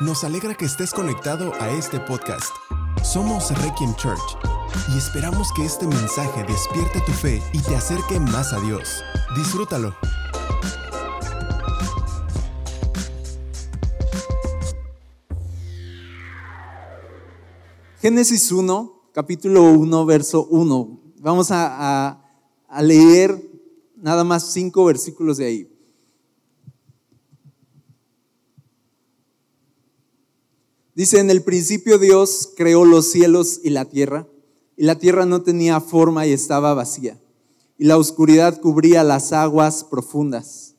Nos alegra que estés conectado a este podcast. Somos Requiem Church y esperamos que este mensaje despierte tu fe y te acerque más a Dios. Disfrútalo. Génesis 1, capítulo 1, verso 1. Vamos a, a- leer nada más cinco versículos de ahí. Dice, en el principio Dios creó los cielos y la tierra, y la tierra no tenía forma y estaba vacía, y la oscuridad cubría las aguas profundas,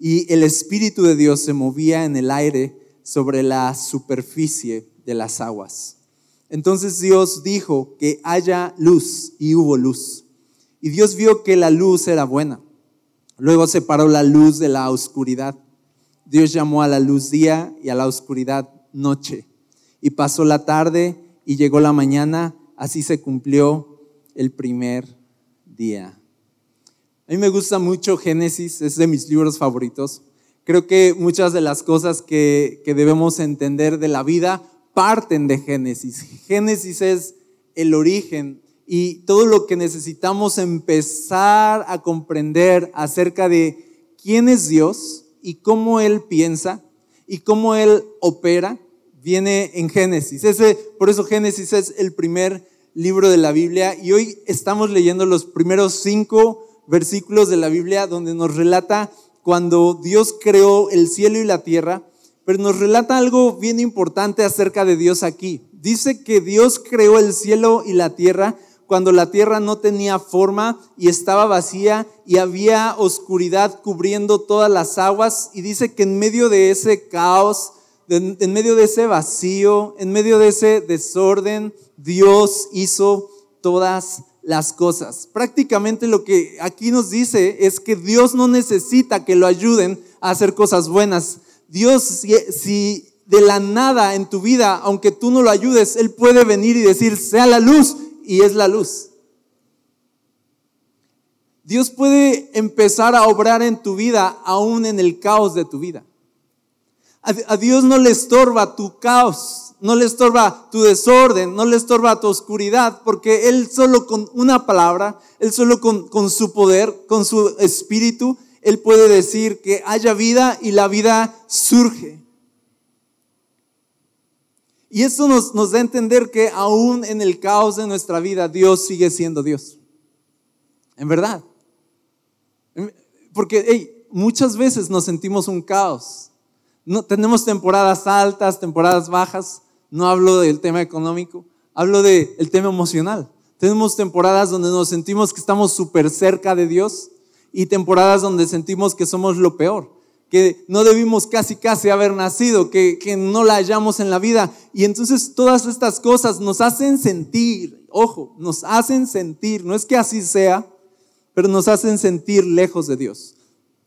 y el Espíritu de Dios se movía en el aire sobre la superficie de las aguas. Entonces Dios dijo que haya luz, y hubo luz. Y Dios vio que la luz era buena. Luego separó la luz de la oscuridad. Dios llamó a la luz día y a la oscuridad noche. Y pasó la tarde y llegó la mañana, así se cumplió el primer día. A mí me gusta mucho Génesis, es de mis libros favoritos. Creo que muchas de las cosas que, que debemos entender de la vida parten de Génesis. Génesis es el origen y todo lo que necesitamos empezar a comprender acerca de quién es Dios y cómo Él piensa y cómo Él opera viene en Génesis. Ese, por eso Génesis es el primer libro de la Biblia y hoy estamos leyendo los primeros cinco versículos de la Biblia donde nos relata cuando Dios creó el cielo y la tierra, pero nos relata algo bien importante acerca de Dios aquí. Dice que Dios creó el cielo y la tierra cuando la tierra no tenía forma y estaba vacía y había oscuridad cubriendo todas las aguas y dice que en medio de ese caos, en, medio de ese vacío, en medio de ese desorden, Dios hizo todas las cosas. Prácticamente lo que aquí nos dice es que Dios no necesita que lo ayuden a hacer cosas buenas. Dios, si, si de la nada en tu vida, aunque tú no lo ayudes, Él puede venir y decir, sea la luz, y es la luz. Dios puede empezar a obrar en tu vida aún en el caos de tu vida. A, Dios no le estorba tu caos, no le estorba tu desorden, no le estorba tu oscuridad, porque Él solo con una palabra, Él solo con, su poder, con su espíritu, Él puede decir que haya vida y la vida surge. Y esto nos, da a entender que aún en el caos de nuestra vida, Dios sigue siendo Dios. En verdad. Porque muchas veces nos sentimos un caos. No, tenemos temporadas altas, temporadas bajas. No hablo del tema económico, hablo del tema emocional. Tenemos temporadas donde nos sentimos que estamos súper cerca de Dios y temporadas donde sentimos que somos lo peor, que no debimos casi casi haber nacido, que, que no la hallamos en la vida. Y entonces todas estas cosas nos hacen sentir, ojo, nos hacen sentir, no es que así sea, pero nos hacen sentir lejos de Dios.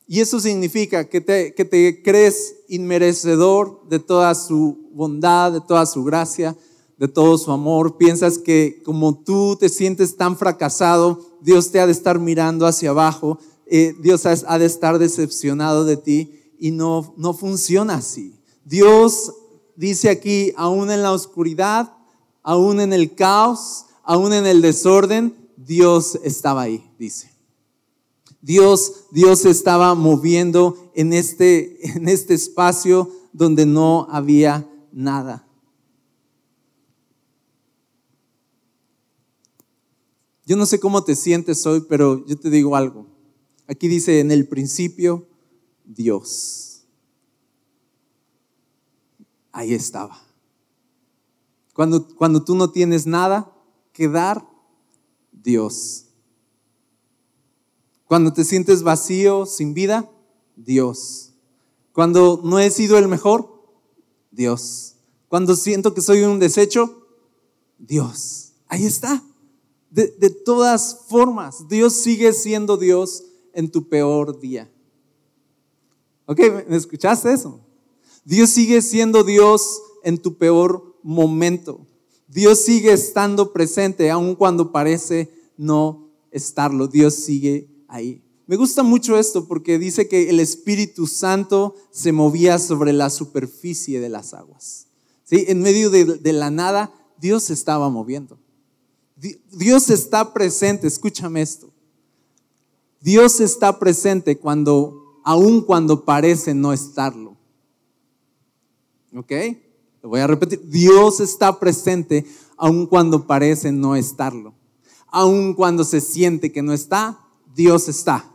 Y eso significa que te, que te crees inmerecedor de toda su bondad, de toda su gracia, de todo su amor. Piensas que como tú te sientes tan fracasado, Dios te ha de estar mirando hacia abajo, eh, Dios ha de estar decepcionado de ti y no, no funciona así. Dios dice aquí, aún en la oscuridad, aún en el caos, aún en el desorden, Dios estaba ahí, dice. Dios, Dios estaba moviendo en este, en este espacio donde no había nada. Yo no sé cómo te sientes hoy, pero yo te digo algo. Aquí dice, en el principio, Dios. Ahí estaba. Cuando, cuando tú no tienes nada que dar, Dios. Cuando te sientes vacío, sin vida, Dios. Cuando no he sido el mejor, Dios. Cuando siento que soy un desecho, Dios. Ahí está. De, todas formas, Dios sigue siendo Dios en tu peor día. ¿Ok? ¿Me escuchaste eso? Dios sigue siendo Dios en tu peor momento. Dios sigue estando presente, aun cuando parece no estarlo. Dios sigue ahí. Me gusta mucho esto porque dice que el Espíritu Santo se movía sobre la superficie de las aguas. ¿Sí? En medio de, la nada, Dios se estaba moviendo. Dios está presente, escúchame esto. Dios está presente cuando, aun cuando parece no estarlo. ¿Ok? Lo voy a repetir. Dios está presente aun cuando parece no estarlo. Aun cuando se siente que no está, Dios está.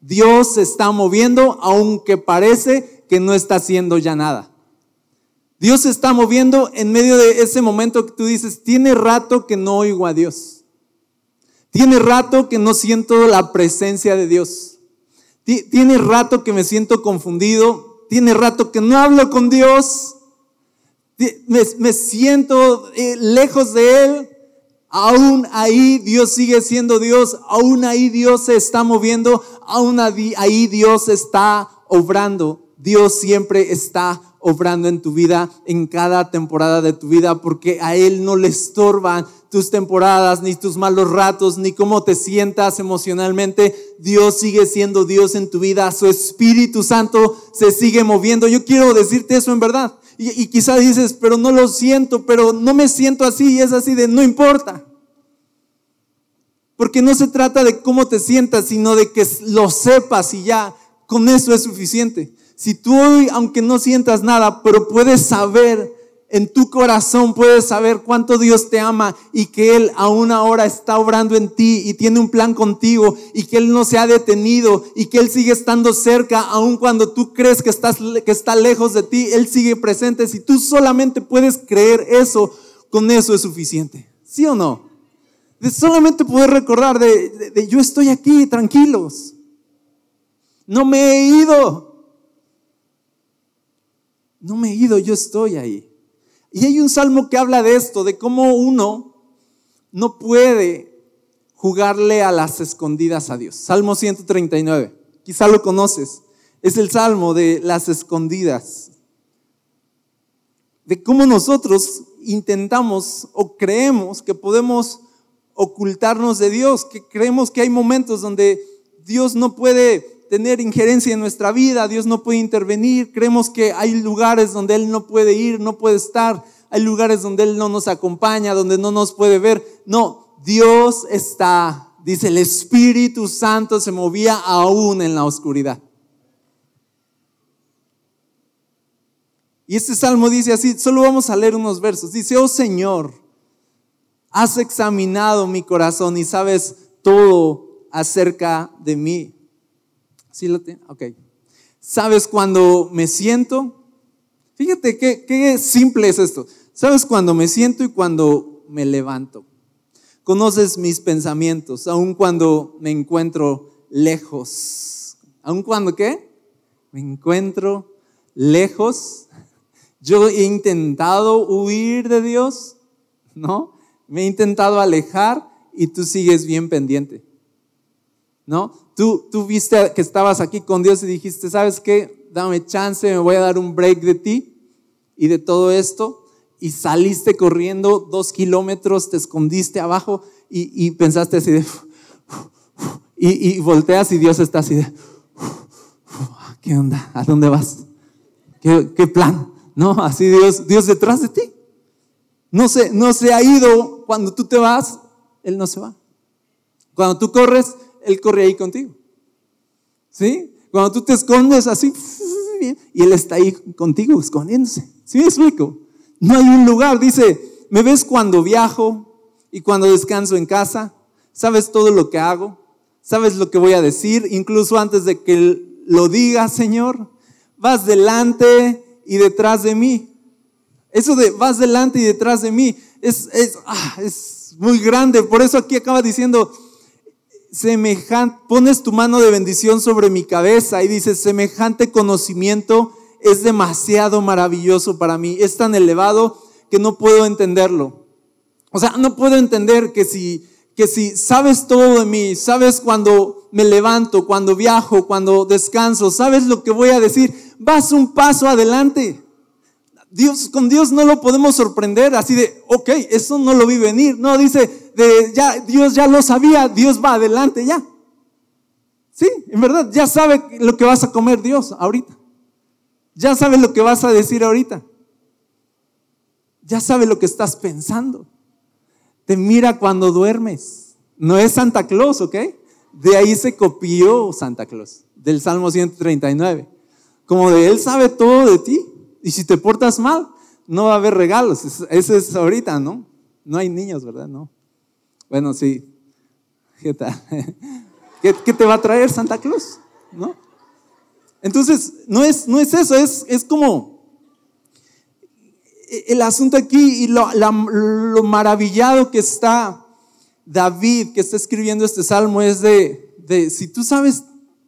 Dios se está moviendo aunque parece que no está haciendo ya nada. Dios se está moviendo en medio de ese momento que tú dices, tiene rato que no oigo a Dios. Tiene rato que no siento la presencia de Dios. Tiene rato que me siento confundido. Tiene rato que no hablo con Dios. Me, siento eh, lejos de Él. Aún ahí Dios sigue siendo Dios. Aún ahí Dios se está moviendo. Aún ahí Dios está obrando. Dios siempre está obrando en tu vida, en cada temporada de tu vida, porque a Él no le estorban tus temporadas, ni tus malos ratos, ni cómo te sientas emocionalmente. Dios sigue siendo Dios en tu vida, su Espíritu Santo se sigue moviendo. Yo quiero decirte eso en verdad. Y, quizá dices, pero no lo siento, pero no me siento así, y es así de, no importa. Porque no se trata de cómo te sientas, sino de que lo sepas y ya, con eso es suficiente. Si tú hoy, aunque no sientas nada, pero puedes saber en tu corazón, puedes saber cuánto Dios te ama y que Él aún ahora está obrando en ti y tiene un plan contigo y que Él no se ha detenido y que Él sigue estando cerca, aun cuando tú crees que, estás, que está lejos de ti, Él sigue presente. Si tú solamente puedes creer eso, con eso es suficiente. ¿Sí o no? De solamente poder recordar de, de yo estoy aquí, tranquilos. No me he ido no me he ido, yo estoy ahí. Y hay un salmo que habla de esto, de cómo uno no puede jugarle a las escondidas a Dios. Salmo 139, quizá lo conoces. Es el salmo de las escondidas. De cómo nosotros intentamos o creemos que podemos ocultarnos de Dios, que creemos que hay momentos donde Dios no puede tener injerencia en nuestra vida, Dios no puede intervenir, creemos que hay lugares donde Él no puede ir, no puede estar, hay lugares donde Él no nos acompaña, donde no nos puede ver. No, Dios está, dice, el Espíritu Santo se movía aún en la oscuridad. Y este salmo dice así, solo vamos a leer unos versos. Dice, oh Señor, has examinado mi corazón y sabes todo acerca de mí. ¿Sí lo tiene? Ok. ¿Sabes cuando me siento? Fíjate qué, qué simple es esto. ¿Sabes cuando me siento y cuando me levanto? Conoces mis pensamientos, aun cuando me encuentro lejos. ¿Aun cuando qué? Me encuentro lejos. Yo he intentado huir de Dios, ¿no? Me he intentado alejar y tú sigues bien pendiente. ¿No? Tú, tú viste que estabas aquí con Dios y dijiste, ¿sabes qué? Dame chance, me voy a dar un break de ti y de todo esto. Y saliste corriendo dos kilómetros, te escondiste abajo y, pensaste así de... Y, volteas y Dios está así de... ¿Qué onda? ¿A dónde vas? ¿Qué, qué plan? No, así Dios, Dios detrás de ti. No se, no se ha ido. Cuando tú te vas, Él no se va. Cuando tú corres, él corre ahí contigo. ¿Sí? Cuando tú te escondes así, y Él está ahí contigo escondiéndose. ¿Sí me explico? No hay un lugar. Dice, me ves cuando viajo y cuando descanso en casa. Sabes todo lo que hago. Sabes lo que voy a decir, incluso antes de que lo diga, Señor. Vas delante y detrás de mí. Eso de vas delante y detrás de mí es, es, ah, es muy grande. Por eso aquí acaba diciendo, semejante, pones tu mano de bendición sobre mi cabeza y dices, semejante conocimiento es demasiado maravilloso para mí, es tan elevado que no puedo entenderlo. O sea, no puedo entender que si, que si sabes todo de mí, sabes cuando me levanto, cuando viajo, cuando descanso, sabes lo que voy a decir, vas un paso adelante. Dios, con Dios no lo podemos sorprender así de, ok, eso no lo vi venir. No, dice, de, ya, Dios ya lo sabía, Dios va adelante ya. Sí, en verdad, ya sabe lo que vas a comer Dios ahorita. Ya sabe lo que vas a decir ahorita. Ya sabe lo que estás pensando. Te mira cuando duermes. No es Santa Claus, ¿ok? De ahí se copió Santa Claus, del Salmo 139. Como de Él sabe todo de ti. Y si te portas mal, no va a haber regalos. Eso es ahorita, ¿no? No hay niños, ¿verdad? No. Bueno, sí. ¿Qué tal? ¿Qué, te va a traer Santa Claus? ¿No? Entonces, no es, no es eso, es, es como el asunto aquí y lo, lo, maravillado que está David, que está escribiendo este salmo, es de, de, si tú sabes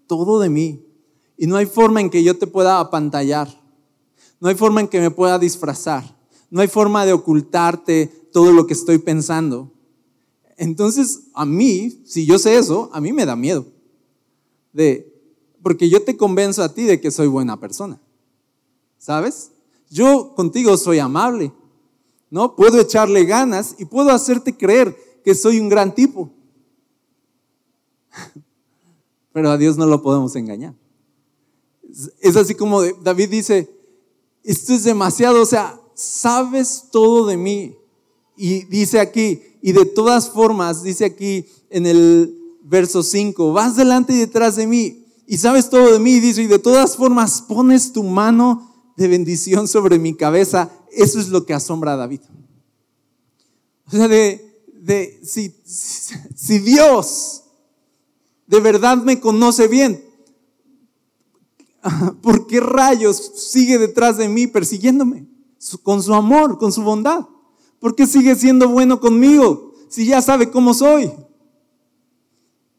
todo de mí y no hay forma en que yo te pueda apantallar, no hay forma en que me pueda disfrazar, no hay forma de ocultarte todo lo que estoy pensando, entonces, a mí, si yo sé eso, a mí me da miedo. De, porque yo te convenzo a ti de que soy buena persona. ¿Sabes? Yo contigo soy amable. ¿No? Puedo echarle ganas y puedo hacerte creer que soy un gran tipo. Pero a Dios no lo podemos engañar. Es así como David dice, esto es demasiado, o sea, sabes todo de mí. Y dice aquí, y de todas formas, dice aquí en el verso 5, vas delante y detrás de mí y sabes todo de mí, dice, y de todas formas pones tu mano de bendición sobre mi cabeza. Eso es lo que asombra a David. O sea, de, de si, si Dios de verdad me conoce bien, ¿por qué rayos sigue detrás de mí persiguiéndome? Con su amor, con su bondad. ¿Por qué sigue siendo bueno conmigo si ya sabe cómo soy?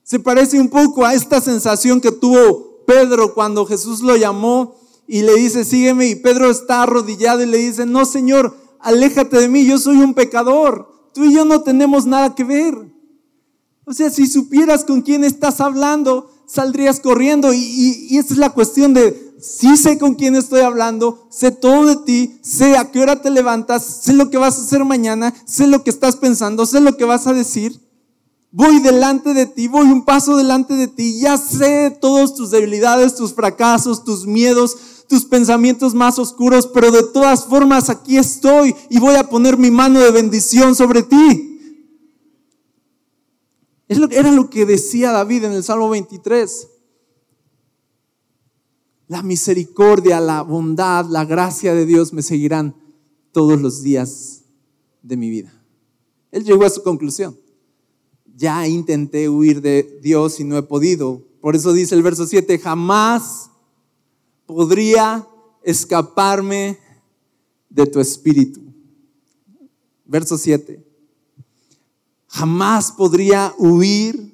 Se parece un poco a esta sensación que tuvo Pedro cuando Jesús lo llamó y le dice, sígueme. Y Pedro está arrodillado y le dice, no, Señor, aléjate de mí, yo soy un pecador. Tú y yo no tenemos nada que ver. O sea, si supieras con quién estás hablando, saldrías corriendo. Y, y, esa es la cuestión de, sí sé con quién estoy hablando, sé todo de ti, sé a qué hora te levantas, sé lo que vas a hacer mañana, sé lo que estás pensando, sé lo que vas a decir. Voy delante de ti, voy un paso delante de ti, ya sé todas tus debilidades, tus fracasos, tus miedos, tus pensamientos más oscuros, pero de todas formas aquí estoy y voy a poner mi mano de bendición sobre ti. Era lo que decía David en el Salmo 23 la misericordia, la bondad, la gracia de Dios me seguirán todos los días de mi vida. Él llegó a su conclusión. Ya intenté huir de Dios y no he podido. Por eso dice el verso 7, jamás podría escaparme de tu espíritu. Verso 7. Jamás podría huir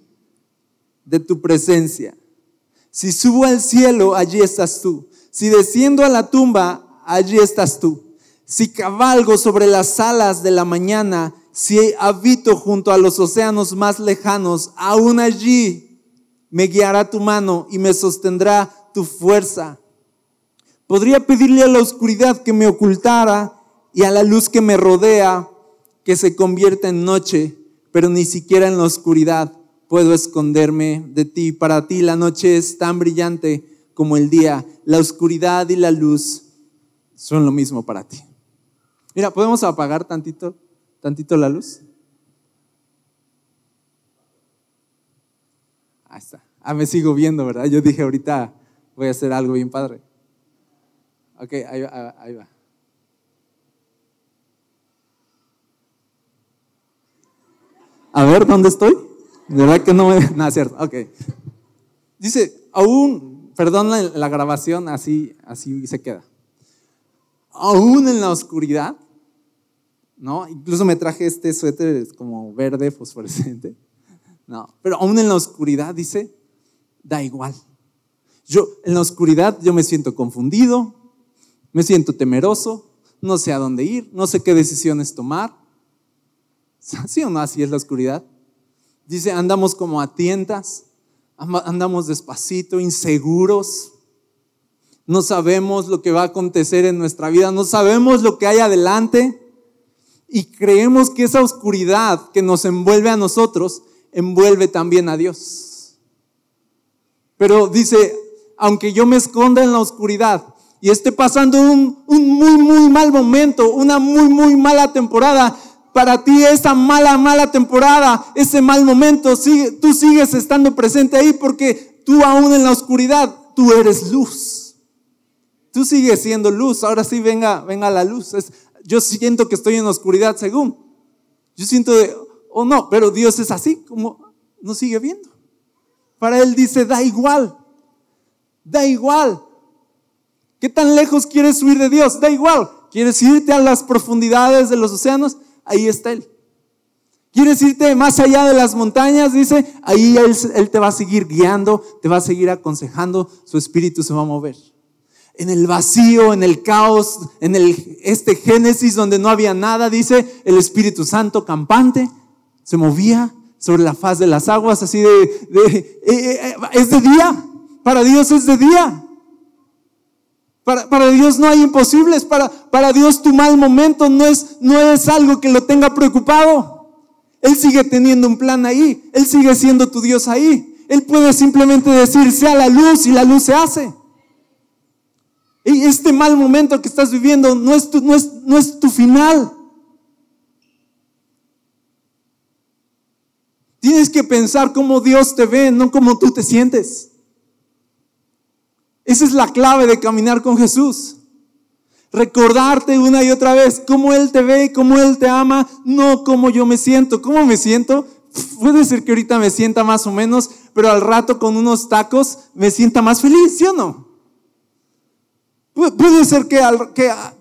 de tu presencia. Si subo al cielo, allí estás tú. Si desciendo a la tumba, allí estás tú. Si cabalgo sobre las alas de la mañana, si habito junto a los océanos más lejanos, aún allí me guiará tu mano y me sostendrá tu fuerza. Podría pedirle a la oscuridad que me ocultara y a la luz que me rodea que se convierta en noche, pero ni siquiera en la oscuridad puedo esconderme de ti. Para ti la noche es tan brillante como el día. La oscuridad y la luz son lo mismo para ti. Mira, ¿podemos apagar tantito, tantito la luz? Ahí está. Ah, me sigo viendo, ¿verdad? Yo dije ahorita voy a hacer algo bien padre. Ok, ahí va. Ahí va. A ver, ¿dónde estoy? ¿De verdad que no me.? Es cierto. Ok. Dice, aún, perdón la, grabación, así, así se queda. Aún en la oscuridad, ¿no? Incluso me traje este suéter como verde fosforescente. No, pero aún en la oscuridad, dice, da igual. Yo, en la oscuridad, yo me siento confundido, me siento temeroso, no sé a dónde ir, no sé qué decisiones tomar. ¿Sí o no? Así es la oscuridad. Dice, andamos como a tientas, andamos despacito, inseguros. No sabemos lo que va a acontecer en nuestra vida, no sabemos lo que hay adelante y creemos que esa oscuridad que nos envuelve a nosotros envuelve también a Dios. Pero dice, aunque yo me esconda en la oscuridad y esté pasando un, un muy, muy mal momento, una muy, muy mala temporada, para ti esa mala, mala temporada, ese mal momento, sigue, tú sigues estando presente ahí porque tú aún en la oscuridad, tú eres luz. Tú sigues siendo luz. Ahora sí, venga, venga la luz. Yo siento que estoy en la oscuridad según. Yo siento de, oh no, pero Dios es así como nos sigue viendo. Para Él dice, da igual, da igual. ¿Qué tan lejos quieres huir de Dios? Da igual. ¿Quieres irte a las profundidades de los océanos? Ahí está Él. ¿Quieres irte más allá de las montañas? Dice, ahí él, te va a seguir guiando, te va a seguir aconsejando, su espíritu se va a mover. En el vacío, en el caos, en el, este Génesis donde no había nada, dice, el Espíritu Santo campante se movía sobre la faz de las aguas, así de, de eh, eh, es de día, para Dios es de día. Para, Dios no hay imposibles, para, para Dios tu mal momento no es, no es algo que lo tenga preocupado. Él sigue teniendo un plan ahí. Él sigue siendo tu Dios ahí. Él puede simplemente decir, sea la luz y la luz se hace. Y este mal momento que estás viviendo no es tu, no es, no es tu final. Tienes que pensar cómo Dios te ve, no cómo tú te sientes. Esa es la clave de caminar con Jesús recordarte una y otra vez cómo Él te ve, cómo Él te ama, no cómo yo me siento. ¿Cómo me siento? Puede ser que ahorita me sienta más o menos, pero al rato con unos tacos me sienta más feliz, ¿sí o no? Puede ser que,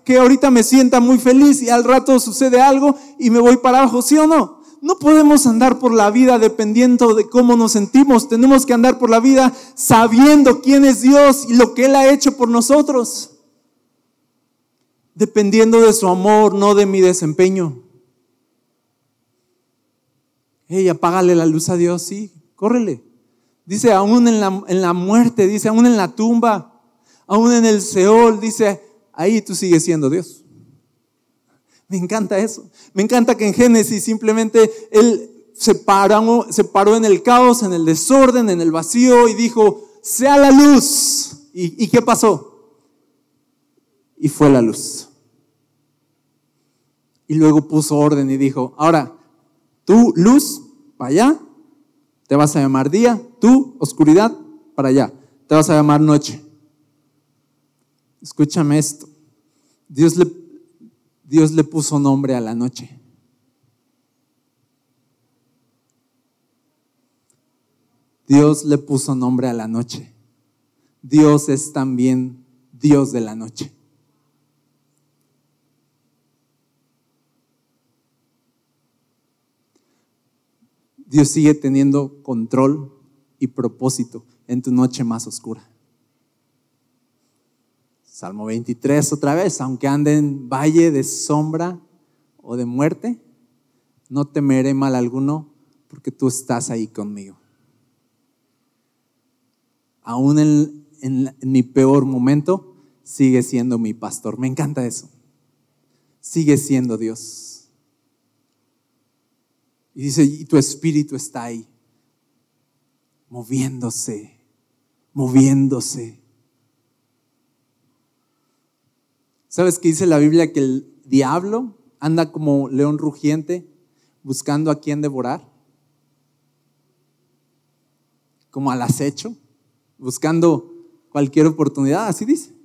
que, ahorita me sienta muy feliz y al rato sucede algo y me voy para abajo, ¿sí o no? No podemos andar por la vida dependiendo de cómo nos sentimos. Tenemos que andar por la vida sabiendo quién es Dios y lo que Él ha hecho por nosotros dependiendo de su amor, no de mi desempeño. Hey, apágale la luz a Dios, sí, córrele. Dice, aún en la, en la muerte, dice, aún en la tumba, aún en el Seol, dice, ahí tú sigues siendo Dios. Me encanta eso. Me encanta que en Génesis simplemente Él se paró, en el caos, en el desorden, en el vacío y dijo, sea la luz. ¿Y, y qué pasó? Y fue la luz y luego puso orden y dijo, ahora, tú luz, para allá, te vas a llamar día, tú oscuridad, para allá, te vas a llamar noche. Escúchame esto, Dios le, Dios le puso nombre a la noche. Dios le puso nombre a la noche. Dios es también Dios de la noche. Dios sigue teniendo control y propósito en tu noche más oscura. Salmo 23 otra vez, aunque ande en valle de sombra o de muerte, no temeré mal alguno porque tú estás ahí conmigo. Aún en, en mi peor momento, sigue siendo mi pastor. Me encanta eso. Sigue siendo Dios. Y dice, y tu espíritu está ahí, moviéndose, moviéndose. ¿Sabes qué dice la Biblia? Que el diablo anda como león rugiente buscando a quien devorar. Como al acecho, buscando cualquier oportunidad, así dice.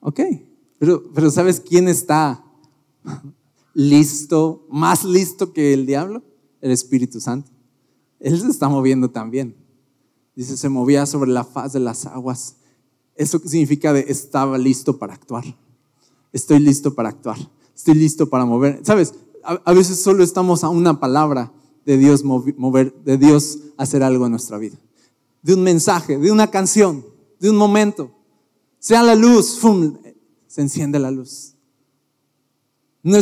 Ok, pero, pero ¿sabes quién está listo, más listo que el diablo, el Espíritu Santo. Él se está moviendo también. Dice, se movía sobre la faz de las aguas. Eso significa de estaba listo para actuar. Estoy listo para actuar. Estoy listo para mover. Sabes, a, veces solo estamos a una palabra de Dios mover, de Dios hacer algo en nuestra vida. De un mensaje, de una canción, de un momento. Sea la luz, ¡fum! se enciende la luz. No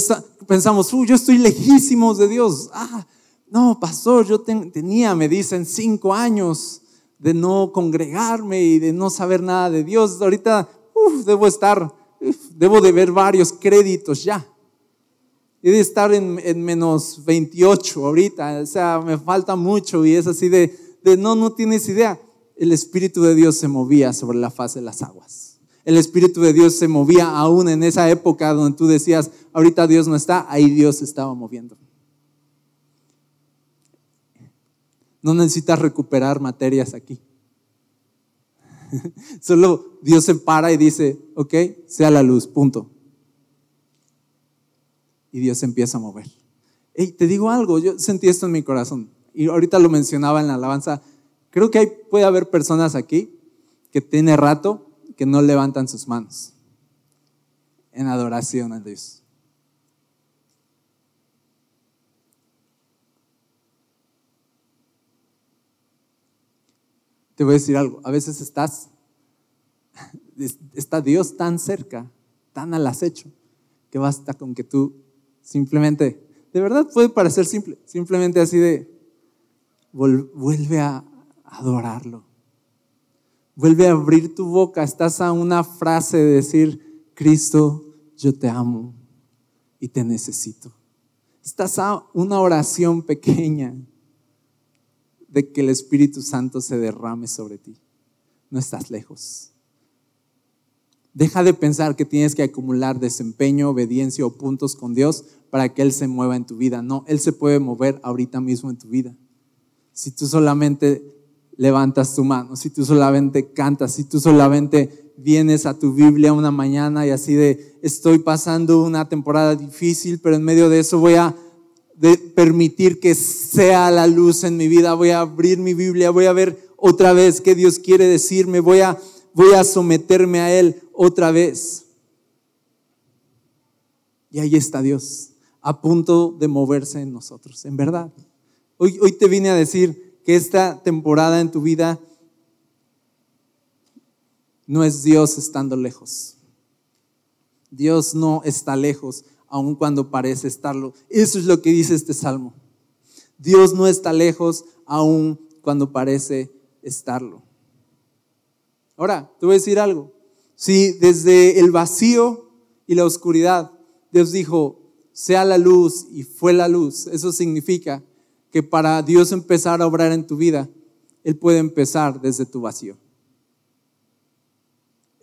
pensamos, yo estoy lejísimos de Dios. Ah, no, pastor, yo tenía, me dicen, cinco años de no congregarme y de no saber nada de Dios. Ahorita debo estar, debo de ver varios créditos ya. he de estar en, menos 28 ahorita, o sea, me falta mucho y es así de, de, no, no tienes idea. El Espíritu de Dios se movía sobre la faz de las aguas. El Espíritu de Dios se movía aún en esa época donde tú decías, ahorita Dios no está, ahí Dios estaba moviendo. No necesitas recuperar materias aquí. Solo Dios se para y dice, ok, sea la luz, punto y Dios empieza a mover. Hey, te digo algo, yo sentí esto en mi corazón y ahorita lo mencionaba en la alabanza. Creo que hay, puede haber personas aquí que tiene rato que no levantan sus manos en adoración a Dios. Te voy a decir algo, a veces estás, está Dios tan cerca, tan al acecho, que basta con que tú Simplemente, de verdad puede parecer simple, simplemente así de, vuelve a adorarlo. Vuelve a abrir tu boca, estás a una frase de decir, Cristo, yo te amo y te necesito. Estás a una oración pequeña de que el Espíritu Santo se derrame sobre ti. No estás lejos. Deja de pensar que tienes que acumular desempeño, obediencia o puntos con Dios para que Él se mueva en tu vida. No, Él se puede mover ahorita mismo en tu vida. Si tú solamente levantas tu mano, si tú solamente cantas, si tú solamente vienes a tu Biblia una mañana y así de, estoy pasando una temporada difícil, pero en medio de eso voy a permitir que sea la luz en mi vida, voy a abrir mi Biblia, voy a ver otra vez qué Dios quiere decirme, voy a, voy a someterme a Él otra vez. Y ahí está Dios, a punto de moverse en nosotros, en verdad. Hoy, hoy te vine a decir que esta temporada en tu vida no es Dios estando lejos. Dios no está lejos, aun cuando parece estarlo. Eso es lo que dice este salmo. Dios no está lejos, aun cuando parece estarlo. Ahora, te voy a decir algo. Si desde el vacío y la oscuridad Dios dijo, sea la luz y fue la luz, eso significa que para Dios empezar a obrar en tu vida, Él puede empezar desde tu vacío.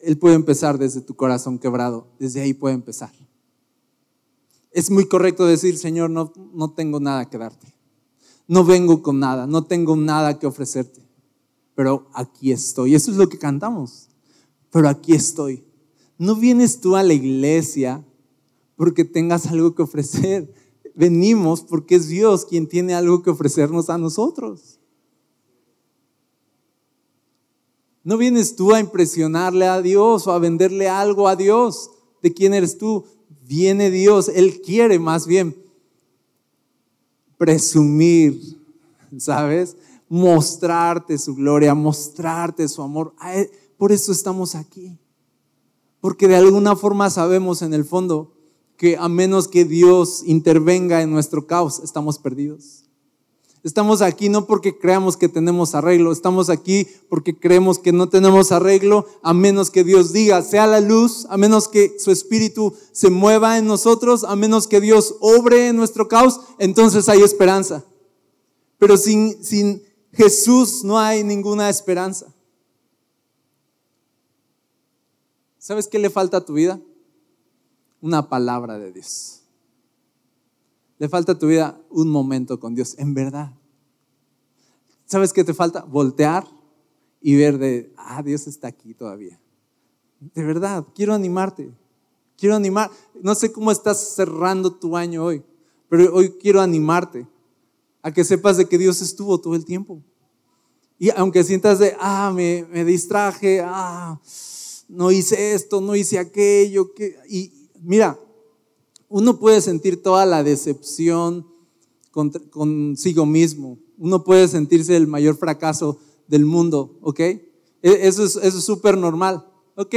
Él puede empezar desde tu corazón quebrado, desde ahí puede empezar. Es muy correcto decir, Señor, no, no tengo nada que darte. No vengo con nada, no tengo nada que ofrecerte, pero aquí estoy. Eso es lo que cantamos pero aquí estoy. No vienes tú a la iglesia porque tengas algo que ofrecer. Venimos porque es Dios quien tiene algo que ofrecernos a nosotros. No vienes tú a impresionarle a Dios o a venderle algo a Dios. ¿De quién eres tú? Viene Dios. Él quiere más bien presumir, ¿sabes? Mostrarte su gloria, mostrarte su amor. Por eso estamos aquí. Porque de alguna forma sabemos en el fondo que a menos que Dios intervenga en nuestro caos, estamos perdidos. Estamos aquí no porque creamos que tenemos arreglo, estamos aquí porque creemos que no tenemos arreglo, a menos que Dios diga, sea la luz, a menos que su espíritu se mueva en nosotros, a menos que Dios obre en nuestro caos, entonces hay esperanza. Pero sin, sin Jesús no hay ninguna esperanza. ¿Sabes qué le falta a tu vida? Una palabra de Dios. Le falta a tu vida un momento con Dios, en verdad. ¿Sabes qué te falta? Voltear y ver de, ah, Dios está aquí todavía. De verdad, quiero animarte. Quiero animar. No sé cómo estás cerrando tu año hoy, pero hoy quiero animarte a que sepas de que Dios estuvo todo el tiempo. Y aunque sientas de, ah, me, me distraje, ah, no hice esto, no hice aquello. Que... Y mira, uno puede sentir toda la decepción consigo mismo. Uno puede sentirse el mayor fracaso del mundo, ¿ok? E, eso es súper normal. Ok,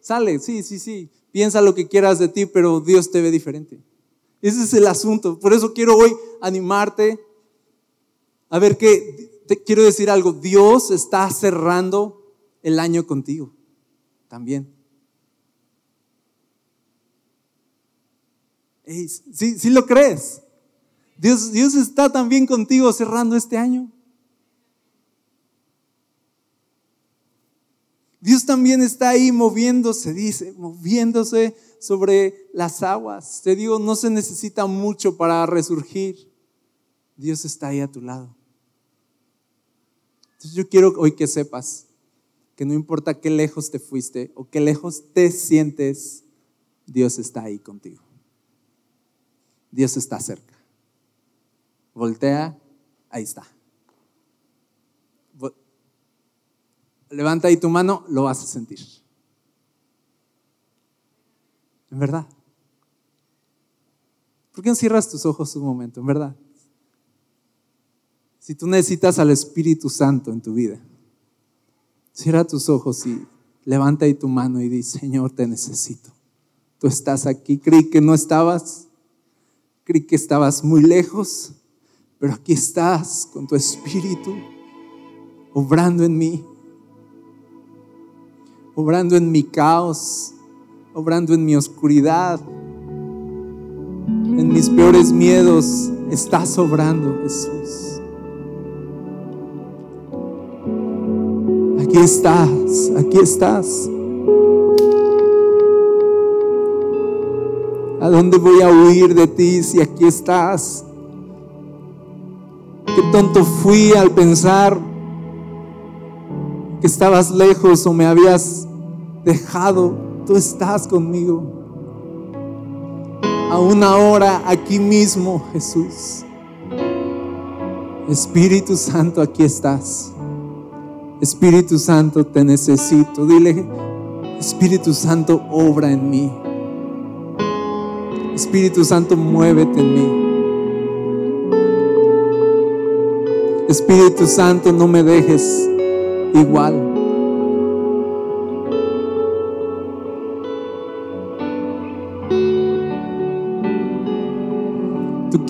sale, sí, sí, sí. Piensa lo que quieras de ti, pero Dios te ve diferente. Ese es el asunto. Por eso quiero hoy animarte a ver que quiero decir algo. Dios está cerrando el año contigo también. ¿Sí, sí lo crees? Dios, Dios está también contigo cerrando este año. Dios también está ahí moviéndose, dice, moviéndose sobre las aguas. Te digo, no se necesita mucho para resurgir. Dios está ahí a tu lado. Entonces yo quiero hoy que sepas que no importa qué lejos te fuiste o qué lejos te sientes, Dios está ahí contigo. Dios está cerca. Voltea, ahí está. Levanta ahí tu mano, lo vas a sentir. En verdad. ¿Por qué no cierras tus ojos un momento? En verdad. Si tú necesitas al Espíritu Santo en tu vida, cierra tus ojos y levanta ahí tu mano y di, Señor, te necesito. Tú estás aquí. Creí que no estabas. Creí que estabas muy lejos. Pero aquí estás con tu Espíritu, obrando en mí obrando en mi caos, obrando en mi oscuridad, en mis peores miedos. Estás obrando, Jesús. Aquí estás, aquí estás. ¿A dónde voy a huir de ti si aquí estás? Qué tonto fui al pensar que estabas lejos o me habías dejado, tú estás conmigo. Aún ahora, aquí mismo, Jesús. Espíritu Santo, aquí estás. Espíritu Santo, te necesito. Dile, Espíritu Santo, obra en mí. Espíritu Santo, muévete en mí. Espíritu Santo, no me dejes igual.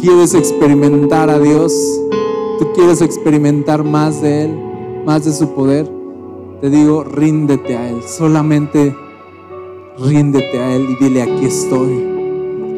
quieres experimentar a Dios, tú quieres experimentar más de Él, más de su poder, te digo, ríndete a Él, solamente ríndete a Él y dile, aquí estoy,